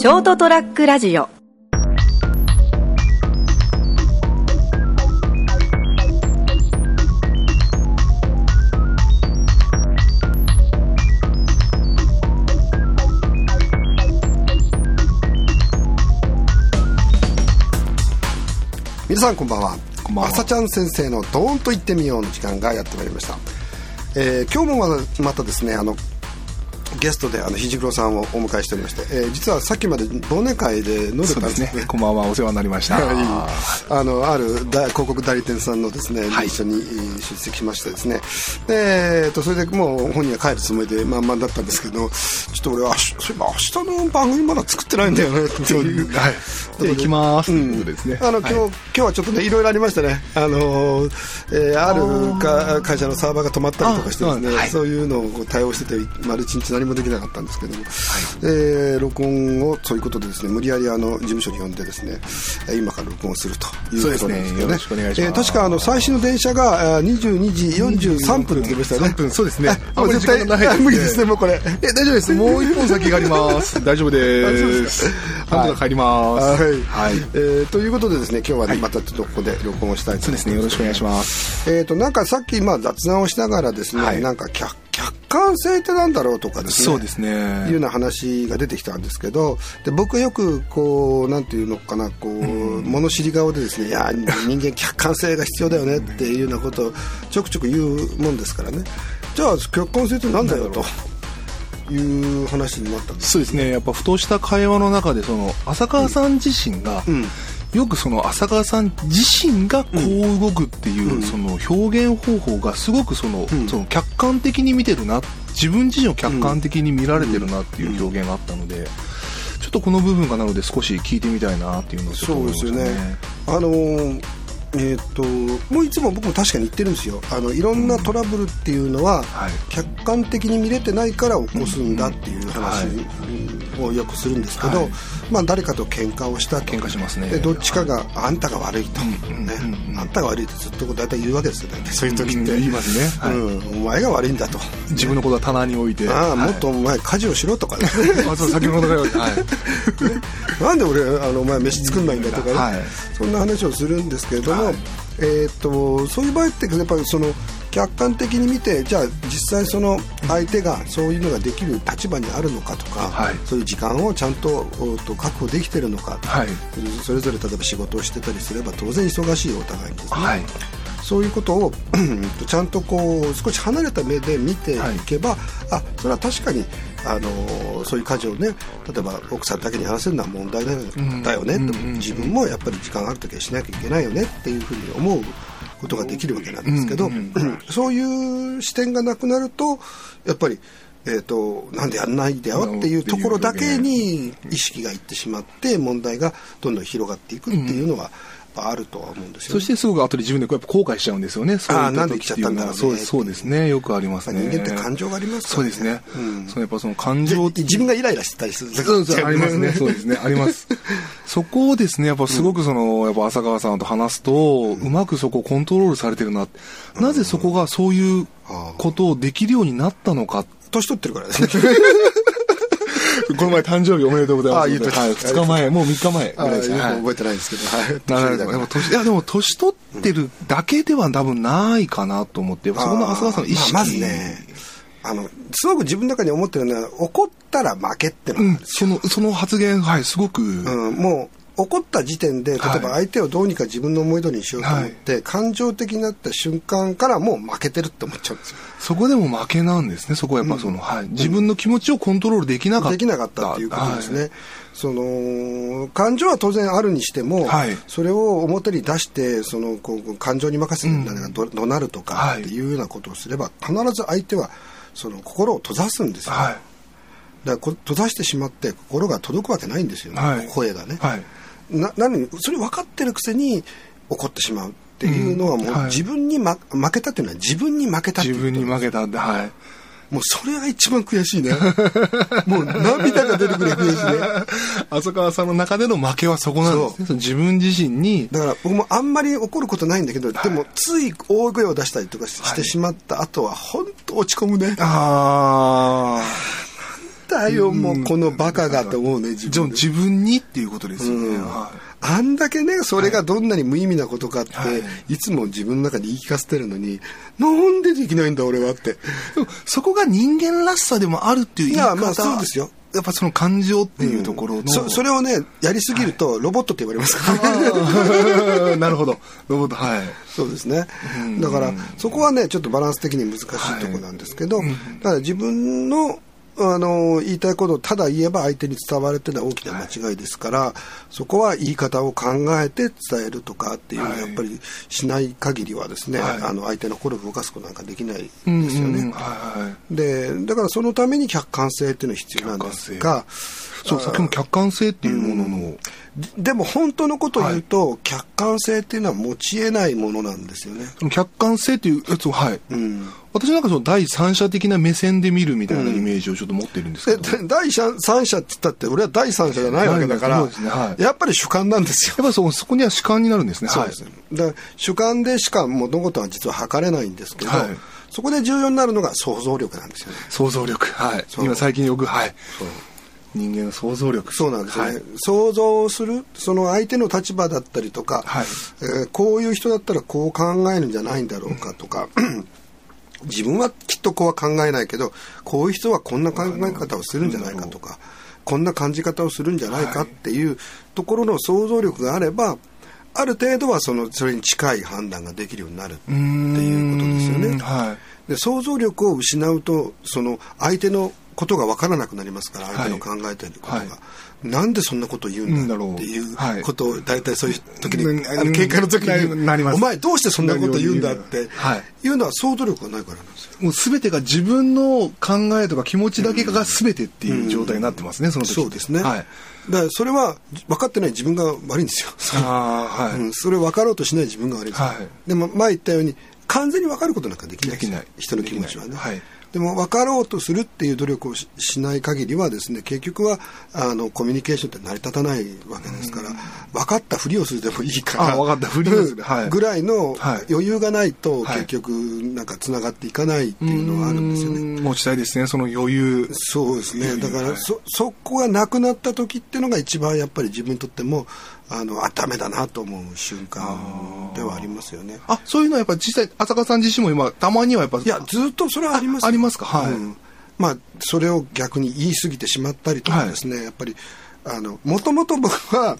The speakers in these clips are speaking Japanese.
ショートトラックラジオ。皆さんこんばんは。こんばんは。朝ちゃん先生のドーンと言ってみようの時間がやってまいりました、えー今日もまたまたですねあのゲストであのひじくろさんをお迎えしておりまして、えー実はさっきまで忘年会で飲んでたんですすね。こんばんは、お世話になりました。はい、あのある大広告代理店さんのですね、はい。一緒にえー出席しましてですね。で、えー、とそれでもう本人は帰るつもりでまんまんだったんですけどちょっと俺はそういえば明日の番組まだ作ってないんだよねっていう。はい。じゃあ行きます。ということですね。あの今日、はい。今日はちょっとねいろいろありましたね。あのー、えーあるか会社のサーバーが止まったりとかしてですねあはい。そういうのをこう対応してて丸一日何もできなかったんですけども、えー録音をそういうことでですね無理やりあの事務所に呼んでですねえー今から録音するということなんですけどね。ね。よろしくお願いします。えー確かあの最新の電車があー22時43分って言いましたよね。3分そうですね。あもう絶対あんまり時間がないですね。あ無理ですねもうこれ。え、大丈夫です。もう一本先があります。大丈夫です。なんとか帰ります。はい、はい。えーということでですね今日はね、はいまたちょっとここで録音をしたいとそうですね。よろしくお願いします。えー、となんかさっきまあ雑談をしながらですね、はいなんか客客観性ってなんだろうとかですねそうですねいうような話が出てきたんですけどで僕はよくこうなんていうのかなこう、物知り顔でですねいや人間客観性が必要だよねっていうようなことをちょくちょく言うもんですからねじゃあ客観性ってなんだよという話になったんですそうですね。やっぱふとした会話の中で、その、浅川さん自身が、ん。よくその浅川さん自身がこう動くっていう、その表現方法がすごくその,、その客観的に見てるな自分自身を客観的に見られてるなっていう表現があったので、ちょっとこの部分がなので少し聞いてみたいなっていうのをちょっとそうですよね。あのーえーっともういつも僕も確かに言ってるんですよ。あのいろんなトラブルっていうのは、はい。客観的に見れてないから起こすんだっていう話をよくするんですけど、はい。まあ、誰かと喧嘩をしたと喧嘩しますね。でどっちかが、あんたが悪いと、ねあんたが悪いってずっと大体言うわけですよ大体。そういう時って、うん言いますね。はい。うん、お前が悪いんだと。自分のことは棚に置いて。ああ、はい。もっとお前家事をしろとか。ね あそう先ほどから。はい。なんで俺あのお前飯作んないんだとかね、はい。そんな話をするんですけれども、はいえーっとそういう場合ってやっぱりその客観的に見てじゃあ実際その相手がそういうのができる立場にあるのかとか、はい。そういう時間をちゃんとおと確保できてるのか、はい。それぞれ例えば仕事をしてたりすれば当然忙しいお互いにですね、はい。そういうことをちゃんとこう少し離れた目で見ていけば、あそれは確かにあのそういう家事をね例えば奥さんだけに話せるのは問題だよ,、ねと自分もやっぱり時間ある時はしなきゃいけないよねっていうふうに思うことができるわけなんですけど、そういう視点がなくなるとやっぱり。えー、となんでやんないんだよっていうところだけに意識がいってしまって問題がどんどん広がっていくっていうのはぱあるとは思うんですよね。そしてすごく後で自分でやっぱ後悔しちゃうんですよね。そういったあーなんで来ちゃったんだろうねそうそうですね。よくありますね。人間って感情がありますからねそうですね。うんそのやっぱその感情って自分がイライラしてたりするそうそう、ありますね。そうですね。あります。そこをですね、やっぱすごくその、やっぱ浅川さんと話すと、うまくそこをコントロールされてるな。なぜそこがそういうことをできるようになったのか。年取ってるからですね この前誕生日おめでとうございます。あ言ってたはい、2日前、もう3日前。ぐあらいですね。覚えてないですけど、はい、でも年いやでも年取ってるだけでは多分ないかなと思って、そこの浅川さんの意識、まずねあのすごく自分の中に思ってるのは怒ったら負けってのうんそのその発言はいすごく、うんもう怒った時点で例えばはい相手をどうにか自分の思い通りにしようと思って、感情的になった瞬間からもう負けてるって思っちゃうんですよ。そこでも負けなんですねそこはやっぱその、はい、自分の気持ちをコントロールできなかったできなかったっていうことですね、はいその感情は当然あるにしても、はい。それを表に出してそのこう感情に任せて何かど怒鳴るとかはい。っていうようなことをすれば必ず相手はその心を閉ざすんですよ、はい。だからこ閉ざしてしまって心が届くわけないんですよね、はい。声がね、はいななのにそれ分かってるくせに怒ってしまうっていうのはもううんはい。自分に、ま、負けたっていうのは自分に負けたってい自う。こと分に負けたんではい。もうそれが一番悔しいね。もう涙が出るぐらい悔しいね。浅川さんの中での負けはそこなんですね。自分自身に。だから僕もあんまり怒ることないんだけど、でもつい大声を出したりとかし,、はい。てしまった後は本当落ち込むね。あ相よ、もうこのバカがと思うね、自分自分にっていうことですよね。あんだけね、それがどんなに無意味なことかって、はい、いつも自分の中で言い聞かせてるのに、なんでできないんだ俺はって。そこが人間らしさでもあるっていう言い方いや、まあそうですよ。やっぱその感情っていうところの、うん、そそれをねやりすぎるとロボットって言われますから、なるほど。ロボットはい。そうですね。だからそこはねちょっとバランス的に難しいところなんですけど、はい、だから自分のあの言いたいことをただ言えば相手に伝わるっていうのは大きな間違いですから、はい、そこは言い方を考えて伝えるとかっていうのはやっぱりしない限りはですね、はい、あの相手の心を動かすことなんかできないですよね。でだからそのために客観性っていうのは必要なんですがそうさっきも客観性っていうものの、うん。でも本当のことを言うと、はい、客観性っていうのは持ち得ないものなんですよね。客観性っていうやつを、はい。うん、私なんかその第三者的な目線で見るみたいなイメージをちょっと持ってるんですけど、うん、第三者って言ったって俺は第三者じゃないわけだから、ねはい、やっぱり主観なんですよ。やっぱそそこには主観になるんですね。そうですね。だ主観でしか物事は実は測れないんですけど、はい、そこで重要になるのが想像力なんですよね。想像力。はい。今最近よく、はい。人間の想像力そうなんですね、はい、想像するその相手の立場だったりとか、はい、えー、こういう人だったらこう考えるんじゃないんだろうかとか、自分はきっとこうは考えないけどこういう人はこんな考え方をするんじゃないかとか、こんな感じ方をするんじゃないかっていうところの想像力があればある程度はそのそれに近い判断ができるようになるっていうことですよね。はい、で想像力を失うとその相手のことが分からなくなりますから相手の考えていることが、はい、なんでそんなこと言うんだろう。っていうことを大体そういう時に、うん、あの喧嘩の時にお前どうしてそんなこと言うんだってい。うのは想像力がないからなんですよ。もう全てが自分の考えとか気持ちだけが全てっていう状態になってますね、うん、その時。そうですね、はい、だからそれは分かってない自分が悪い。んですよあ、はい。うん、それを分かろうとしない自分が悪いんです、はい、でも前言ったように完全に分かることなんかできないできない。人の気持ちはね、はい、でも分かろうとするっていう努力をしない限りはですね結局はあのコミュニケーションって成り立たないわけですから、分かったふりをするでもいいから分かったふりをする、はい、ぐらいの余裕がないと、結局なんかつながっていかないっていうのはあるんですよね。持ちたいですねその余裕。そうですね。だからそそこがなくなった時っていうのが一番やっぱり自分にとってもあのあダメだなと思う瞬間ではありますよね。あそういうのはやっぱ実際浅香さん自身も今たまにはやっぱいやずっとそれはありますありますか？はい、うん、まあそれを逆に言い過ぎてしまったりとかですね、はい、やっぱりあのもともと僕は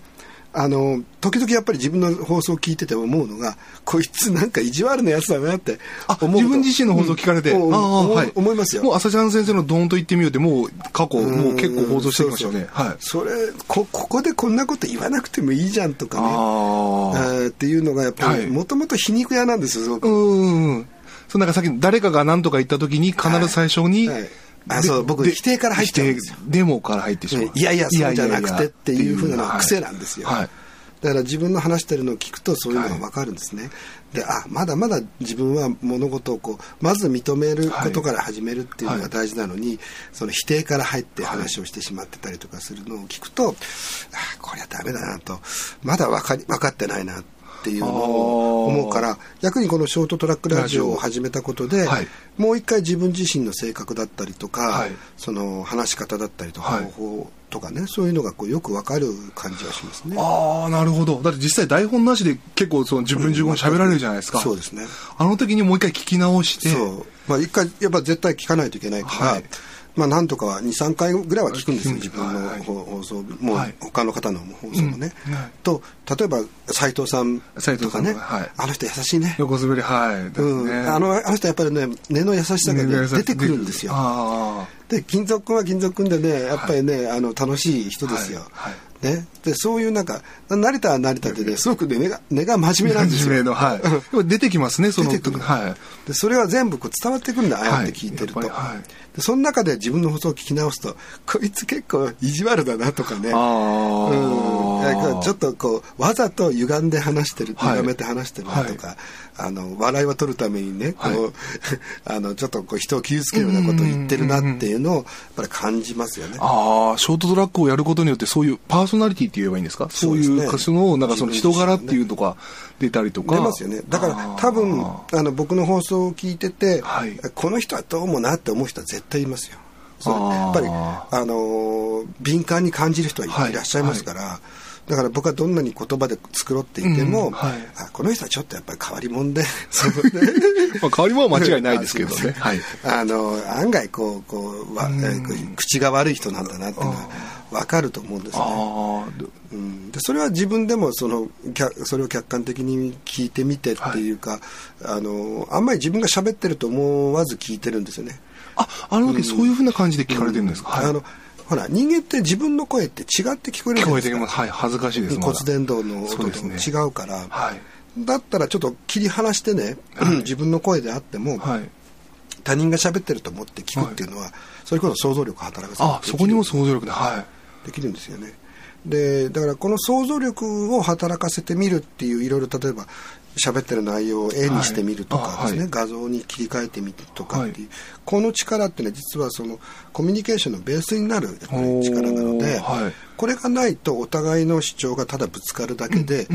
あの時々やっぱり自分の放送を聞いてて思うのがこいつなんか意地悪なやつだなって思う自分自身の放送聞かれて、うん、あはい、思いますよ。もう朝ちゃん先生の「ドーンと言ってみよう」ってもう過去もう結構放送してきましたよねはい、それこここでこんなこと言わなくてもいいじゃんとかね。あっていうのがやっぱりもともと皮肉屋なんですよすごく。うんそうなんかさっき誰かが何とか言った時に必ず最初に、はいはいあそう僕否定から入っちゃうんですよ。デモから入ってしまう。いやいやそうじゃなくてっていうふうな癖なんですよ、はい、だから自分の話してるのを聞くとそういうのが分かるんですね、はい、であまだまだ自分は物事をこうまず認めることから始めるっていうのが大事なのに、はい、その否定から入って話をしてしまってたりとかするのを聞くと、あこりゃダメだなと。まだ分かり分かってないなっていうのを思うから逆にこのショートトラックラジオを始めたことで、はい、もう一回自分自身の性格だったりとか、はい、その話し方だったりとか方法とかね、そういうのがこうよくわかる感じがしますね。ああなるほど。だって実際台本なしで結構その自分自分喋られるじゃないですか、うん、そうですね。あの時にもう一回聞き直して。そう。まあ一回やっぱ絶対聞かないといけないから、はいまあ、なんとかは23回ぐらいは聞くんですよ自分の放送もう他の方の放送もね、と例えば斎藤さんとかね、あの人優しいね。横滑りはい、うん、あのあの人やっぱりね根の優しさが、ね、出てくるんですよで金属君は金属君でねやっぱりね、あの楽しい人ですよ、ね、でそういうなんか成田は成田でねすごくね根が根が真面目なんですよ。のはい、出てきますねその出てくる、はい、でそれは全部こう伝わってくるんだああやって聞いてると、はい。でその中で自分の放送を聞き直すとこいつ結構意地悪だなとかね。うん、ちょっとこうわざと歪んで話してる歪めて話してるなとか、はい、あの笑いを取るためにねこう、はい、あのちょっとこう人を傷つけるようなことを言ってるなっていうのをやっぱり感じますよね。ああショートトラックをやることによってそういうパーソナリティって言えばいいんですか？そういう歌手のなんかその人柄っていうとか出たりとか、出ますよね。だから多分あの僕の放送を聞いてて、はい、この人はどうもなって思う人は絶対いますよ。そやっぱり、あの敏感に感じる人はいらっしゃいますから、はいはいだから僕はどんなに言葉で作ろうって言っても、うんはい、あこの人はちょっとやっぱり変わり者で まあ変わり者は間違いないですけどね。はい、あの案外こうこうわ、うん、口が悪い人なんだなっていうのは分かると思うんですね、うん、でそれは自分でもそのそれを客観的に聞いてみてっていうか、はい、あのあんまり自分が喋ってると思わず聞いてるんですよね。ああの時、そういうふうな感じで聞かれてるんですか、はい、あのほら人間って自分の声って違って聞こえるじゃないですはい恥ずかしいです骨伝導の音と違うから、ねはい、だったらちょっと切り離してね、はい、自分の声であっても、はい、他人が喋ってると思って聞くっていうのは、それこそ想像力を働かせるあそこにも想像力ではい。できるんですよね。でだからこの想像力を働かせてみるっていういろいろ例えば喋ってる内容を絵にしてみるとかですね、はい、画像に切り替えてみるとかっていう、はい、この力ってね実はそのコミュニケーションのベースになる力なので、はい、これがないとお互いの主張がただぶつかるだけで、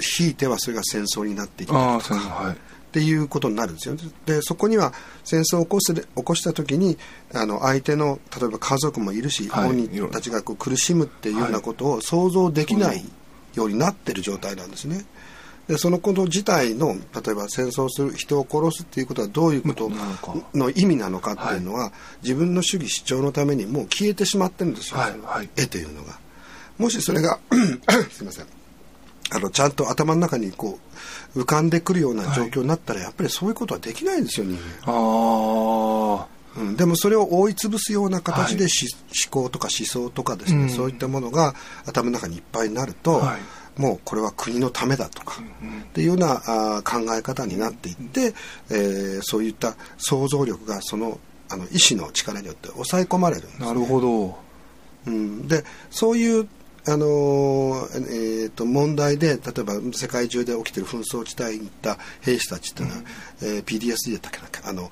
ひいてはそれが戦争になっていくとか。っていうことになるんですよ。でそこには戦争を起こす起こした時にあの相手の例えば家族もいるし、本人たちがこう苦しむっていうようなことを想像できないようになってる状態なんですね。でそのこと自体の例えば戦争する人を殺すっていうことはどういうことの意味なのかっていうのは、はい、自分の主義主張のためにもう消えてしまってるんですよ、はいはい、絵というのが。もしそれが すいません。あのちゃんと頭の中にこう浮かんでくるような状況になったら、やっぱりそういうことはできないんですよ人間。あうん、でもそれを覆い潰すような形で、はい、思考とか思想とかですね、うん、そういったものが頭の中にいっぱいになると、はいもうこれは国のためだとか、っていうようなあ考え方になっていって、えー、そういった想像力がそのあの意志の力によって抑え込まれるんです、ね、なるほど、うん、でそういうあのえーと、問題で例えば世界中で起きている紛争地帯に行った兵士たちっていうのは、うん、えー、PDSD だったっけなあの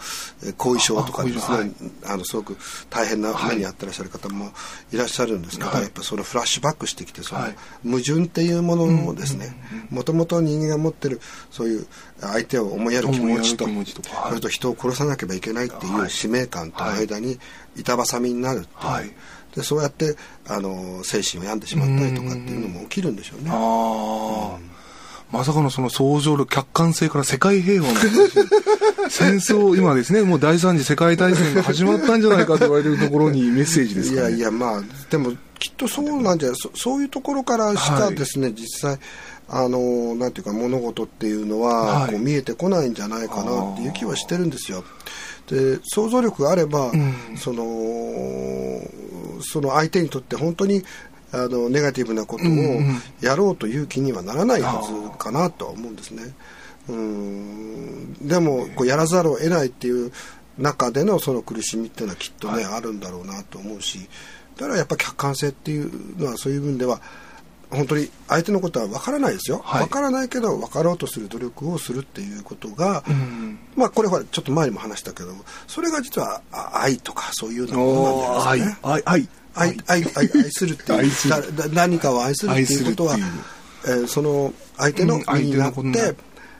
後遺症とかですねあ、はい、あのすごく大変な目に遭ってらっしゃる方もいらっしゃるんですけど、はい、やっぱそのフラッシュバックしてきてその、矛盾っていうものをですねもともと人間が持ってるそういう相手を思いやる気持ちとそれと人を殺さなければいけないっていう使命感との間に板挟みになるっていう。でそうやってあの精神を病んでしまったりとかっていうのも起きるんでしょうね。あうんまさかのその想像力、客観性から世界平和の戦争、今ですね、もう第三次世界大戦が始まったんじゃないかと言われてるところにメッセージですか、ね、いやいや、まあ、でもきっとそうなんじゃそそういうところからしかですね、はい、実際、あの、なんていうか物事っていうのは、こう見えてこないんじゃないかなっていう気はしてるんですよ。で想像力があれば、うん、そのその相手にとって本当にあのネガティブなことをやろうという気にはならないはずかなとは思うんですね。うんでもこうやらざるを得ないっていう中でのその苦しみっていうのはきっとね、はい、あるんだろうなと思うしだからやっぱ客観性っていうのはそういう分では本当に相手のことは分からないですよ、はい、分からないけど分かろうとする努力をするっていうことが、うん、まあこれはちょっと前にも話したけどそれが実は愛とかそういうようなものなんじゃないですかね。愛。愛愛。愛愛するっていう何かを愛するっていうことは、えー、その相手の身になって、うん、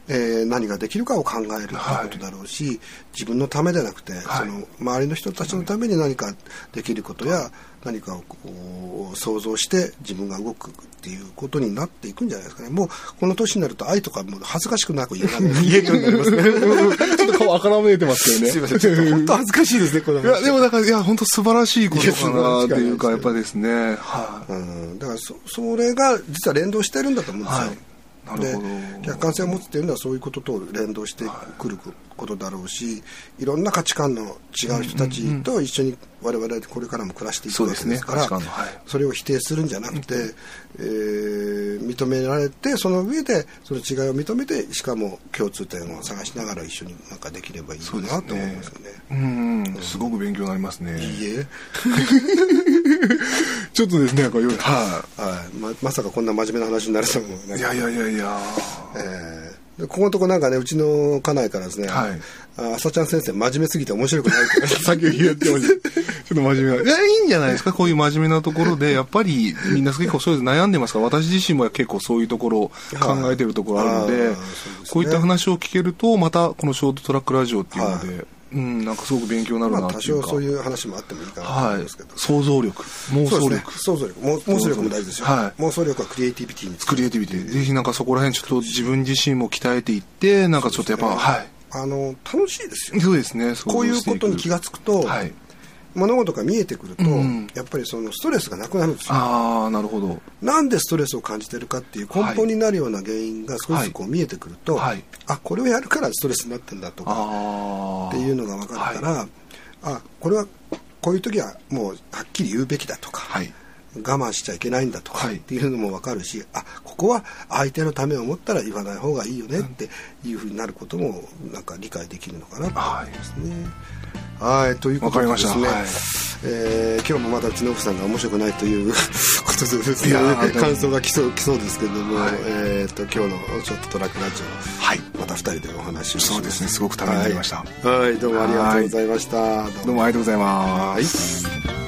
えー、何ができるかを考えるということだろうし、はい、自分のためでなくて、はい、その周りの人たちのために何かできることや、何かをこう想像して自分が動くっていうことになっていくんじゃないですかね。もうこの年になると愛とかも恥ずかしくなく言えるようになりますね。ちょっと顔あからめいてますよね。すいません。ちょっと本当恥ずかしいですね、これ。いや、でもだから、いや、本当素晴らしいことかなっていうか、やっぱですね。はい。うん。だからそ、それが実は連動してるんだと思うんですよ。はいで客観性を持つっていうのはそういうことと連動してくることだろうしいろんな価値観の違う人たちと一緒に我々これからも暮らしていくわけですからそ、ね。はい、それを否定するんじゃなくて、えー、認められてその上でその違いを認めてしかも共通点を探しながら一緒になんかできればいいなと思いますよね。うん、うん、すごく勉強になりますね。いいえ。ちょっとですね、はい、はい、ま、まさかこんな真面目な話になると思う、ね、いやいやいやいや。えーここのとこなんかね、うちの家内からですね、はい、あ朝ちゃん先生真面目すぎて面白くないって さっき言ってました。ちょっと真面目な。いや、いいんじゃないですか、こういう真面目なところで、やっぱりみんな結構そういう悩んでますから、私自身も結構そういうところを考えてるところあるので、はい、でね、こういった話を聞けると、またこのショートトラックラジオっていうので、はいうん、なんかすごく勉強になるなまあ、多少そういう話もあってもいいかなと思うんですけど、はい、想像力。妄想力、ね、想像力。妄想力も大事ですよ、はい、妄想力はクリエイティビティにクリエイティビティ。ぜひなんかそこら辺ちょっと自分自身も鍛えていってなんかちょっとやっぱ、ね、はい。あの楽しいですよそうですね。こういうことに気が付くと、はい、物事が見えてくると、うん、やっぱりそのストレスがなくなるんですよ。ああなるほど。なんでストレスを感じてるかっていう根本になるような原因が少しずつこう見えてくると、はい、あこれをやるからストレスになってんだとかっていうのが分かるから、はい、あこれはこういう時はもうはっきり言うべきだとか、はい、我慢しちゃいけないんだとかっていうのも分かるし、あここは相手のためを思ったら言わない方がいいよねっていうふうになることもなんか理解できるのかなと思いますね。はい。ということでですね、はい、えー、今日もまだ角福さんが面白くないという ことでですね感想が来そう来そうですけれども、はい、えーと、今日のショットトラックラジオ、はい、また2人でお話をそうですねすごくためになりました、はい、はい、どうもありがとうございました。どうもありがとうございます、